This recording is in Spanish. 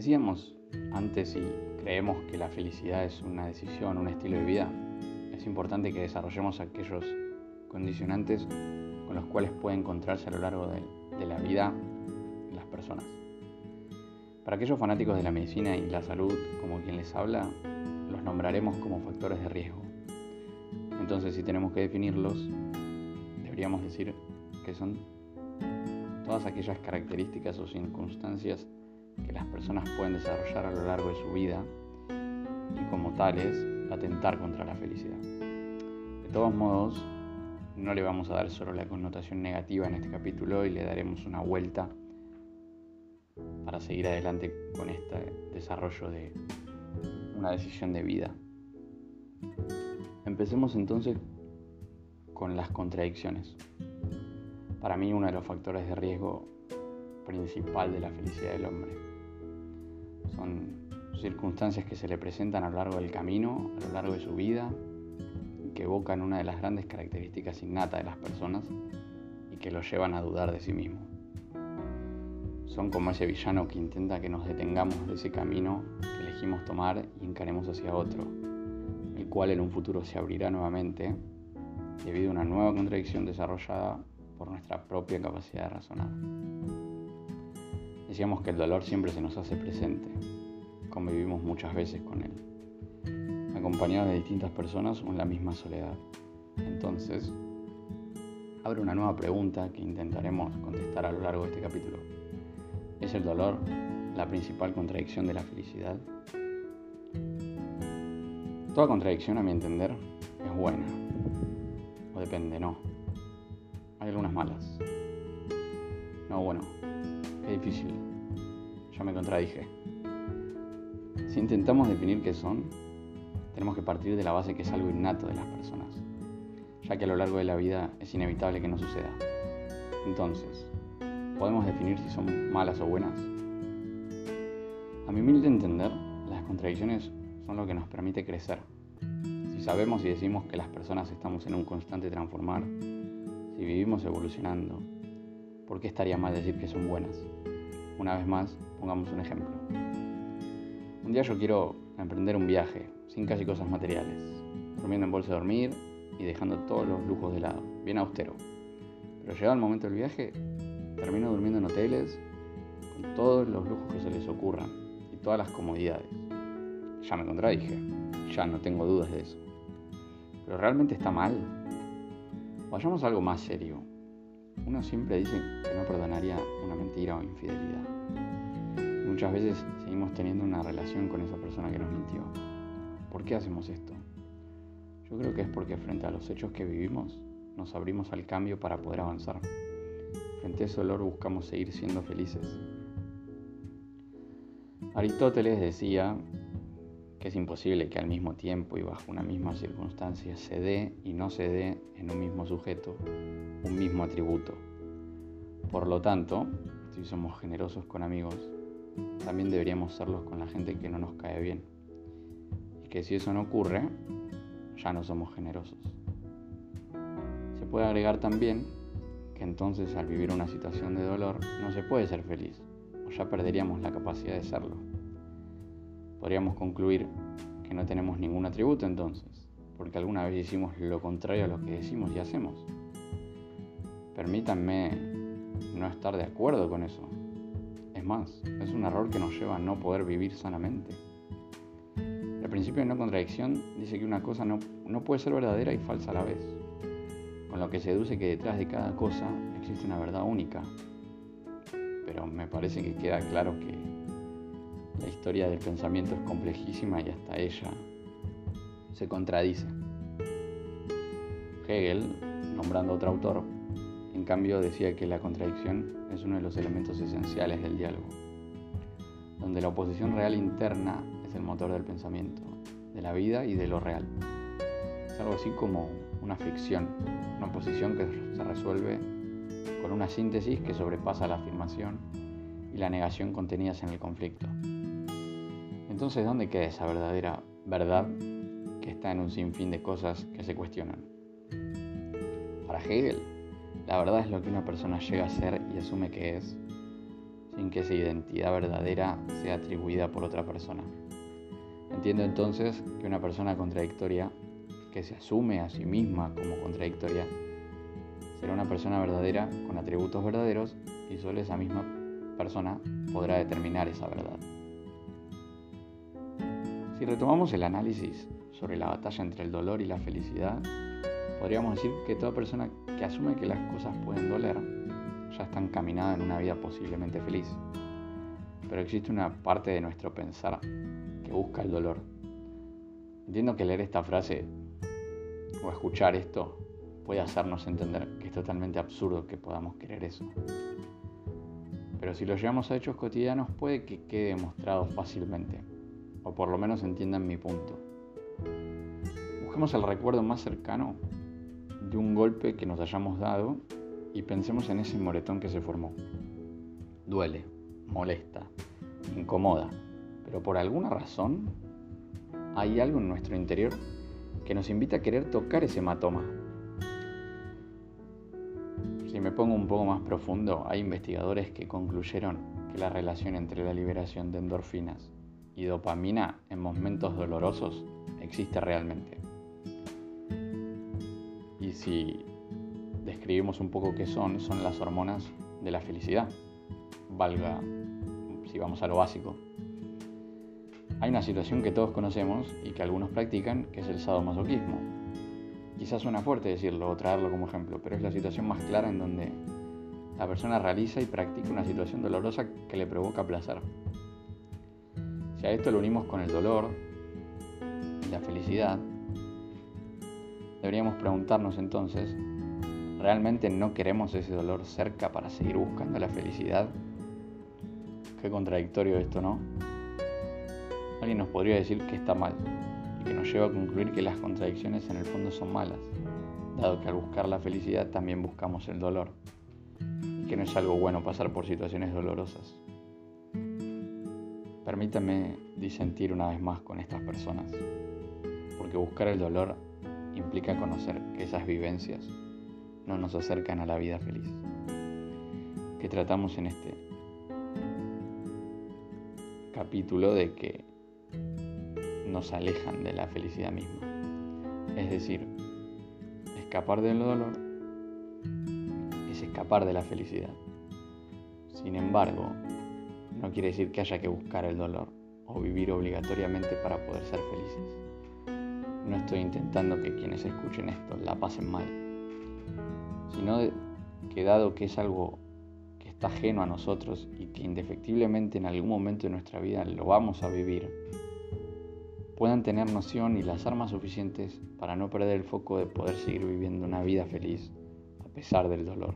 decíamos antes y creemos que la felicidad es una decisión, un estilo de vida, es importante que desarrollemos aquellos condicionantes con los cuales puede encontrarse a lo largo de, de la vida las personas. Para aquellos fanáticos de la medicina y la salud, como quien les habla, los nombraremos como factores de riesgo. Entonces, si tenemos que definirlos, deberíamos decir que son todas aquellas características o circunstancias que las personas pueden desarrollar a lo largo de su vida y como tales atentar contra la felicidad. De todos modos, no le vamos a dar solo la connotación negativa en este capítulo y le daremos una vuelta para seguir adelante con este desarrollo de una decisión de vida. Empecemos entonces con las contradicciones. Para mí uno de los factores de riesgo principal de la felicidad del hombre son circunstancias que se le presentan a lo largo del camino, a lo largo de su vida, que evocan una de las grandes características innatas de las personas y que lo llevan a dudar de sí mismo. Son como ese villano que intenta que nos detengamos de ese camino que elegimos tomar y encaremos hacia otro, el cual en un futuro se abrirá nuevamente debido a una nueva contradicción desarrollada por nuestra propia capacidad de razonar. Decíamos que el dolor siempre se nos hace presente, convivimos muchas veces con él, acompañados de distintas personas o en la misma soledad. Entonces, abre una nueva pregunta que intentaremos contestar a lo largo de este capítulo. ¿Es el dolor la principal contradicción de la felicidad? Toda contradicción, a mi entender, es buena. O depende, no. Hay algunas malas. No, bueno, qué difícil. Ya me contradije. Si intentamos definir qué son, tenemos que partir de la base que es algo innato de las personas, ya que a lo largo de la vida es inevitable que no suceda. Entonces, ¿podemos definir si son malas o buenas? A mi humilde entender, las contradicciones son lo que nos permite crecer. Si sabemos y decimos que las personas estamos en un constante transformar, si vivimos evolucionando, ¿por qué estaría mal decir que son buenas? Una vez más, pongamos un ejemplo. Un día yo quiero emprender un viaje, sin casi cosas materiales, durmiendo en bolsa de dormir y dejando todos los lujos de lado, bien austero. Pero llegado el momento del viaje, termino durmiendo en hoteles con todos los lujos que se les ocurran y todas las comodidades. Ya me contradije, ya no tengo dudas de eso. Pero realmente está mal. Vayamos a algo más serio. Uno siempre dice que no perdonaría una mentira o infidelidad muchas veces seguimos teniendo una relación con esa persona que nos mintió. ¿Por qué hacemos esto? Yo creo que es porque frente a los hechos que vivimos nos abrimos al cambio para poder avanzar. Frente a ese dolor buscamos seguir siendo felices. Aristóteles decía que es imposible que al mismo tiempo y bajo una misma circunstancia se dé y no se dé en un mismo sujeto un mismo atributo. Por lo tanto, si somos generosos con amigos, también deberíamos serlos con la gente que no nos cae bien. Y que si eso no ocurre, ya no somos generosos. Se puede agregar también que entonces al vivir una situación de dolor no se puede ser feliz, o ya perderíamos la capacidad de serlo. Podríamos concluir que no tenemos ningún atributo entonces, porque alguna vez hicimos lo contrario a lo que decimos y hacemos. Permítanme no estar de acuerdo con eso, es más, es un error que nos lleva a no poder vivir sanamente. El principio de no contradicción dice que una cosa no, no puede ser verdadera y falsa a la vez, con lo que se deduce que detrás de cada cosa existe una verdad única. Pero me parece que queda claro que la historia del pensamiento es complejísima y hasta ella se contradice. Hegel, nombrando otro autor, en cambio, decía que la contradicción es uno de los elementos esenciales del diálogo, donde la oposición real interna es el motor del pensamiento, de la vida y de lo real. Es algo así como una fricción, una oposición que se resuelve con una síntesis que sobrepasa la afirmación y la negación contenidas en el conflicto. Entonces, ¿dónde queda esa verdadera verdad que está en un sinfín de cosas que se cuestionan? Para Hegel, la verdad es lo que una persona llega a ser y asume que es, sin que esa identidad verdadera sea atribuida por otra persona. Entiendo entonces que una persona contradictoria, que se asume a sí misma como contradictoria, será una persona verdadera con atributos verdaderos y solo esa misma persona podrá determinar esa verdad. Si retomamos el análisis sobre la batalla entre el dolor y la felicidad, podríamos decir que toda persona que asume que las cosas pueden doler ya está encaminada en una vida posiblemente feliz. Pero existe una parte de nuestro pensar que busca el dolor. Entiendo que leer esta frase o escuchar esto puede hacernos entender que es totalmente absurdo que podamos querer eso. Pero si lo llevamos a hechos cotidianos puede que quede demostrado fácilmente, o por lo menos entiendan mi punto. Busquemos el recuerdo más cercano de un golpe que nos hayamos dado y pensemos en ese moretón que se formó. Duele, molesta, incomoda, pero por alguna razón hay algo en nuestro interior que nos invita a querer tocar ese hematoma. Si me pongo un poco más profundo, hay investigadores que concluyeron que la relación entre la liberación de endorfinas y dopamina en momentos dolorosos existe realmente. Y si describimos un poco qué son, son las hormonas de la felicidad. Valga, si vamos a lo básico, hay una situación que todos conocemos y que algunos practican, que es el sadomasoquismo. Quizás suena fuerte decirlo o traerlo como ejemplo, pero es la situación más clara en donde la persona realiza y practica una situación dolorosa que le provoca placer. Si a esto lo unimos con el dolor y la felicidad, deberíamos preguntarnos entonces, ¿realmente no queremos ese dolor cerca para seguir buscando la felicidad? Qué contradictorio esto, ¿no? Alguien nos podría decir que está mal y que nos lleva a concluir que las contradicciones en el fondo son malas, dado que al buscar la felicidad también buscamos el dolor y que no es algo bueno pasar por situaciones dolorosas. Permítame disentir una vez más con estas personas, porque buscar el dolor implica conocer que esas vivencias no nos acercan a la vida feliz, que tratamos en este capítulo de que nos alejan de la felicidad misma. Es decir, escapar del dolor es escapar de la felicidad. Sin embargo, no quiere decir que haya que buscar el dolor o vivir obligatoriamente para poder ser felices. No estoy intentando que quienes escuchen esto la pasen mal, sino que dado que es algo que está ajeno a nosotros y que indefectiblemente en algún momento de nuestra vida lo vamos a vivir, puedan tener noción y las armas suficientes para no perder el foco de poder seguir viviendo una vida feliz a pesar del dolor.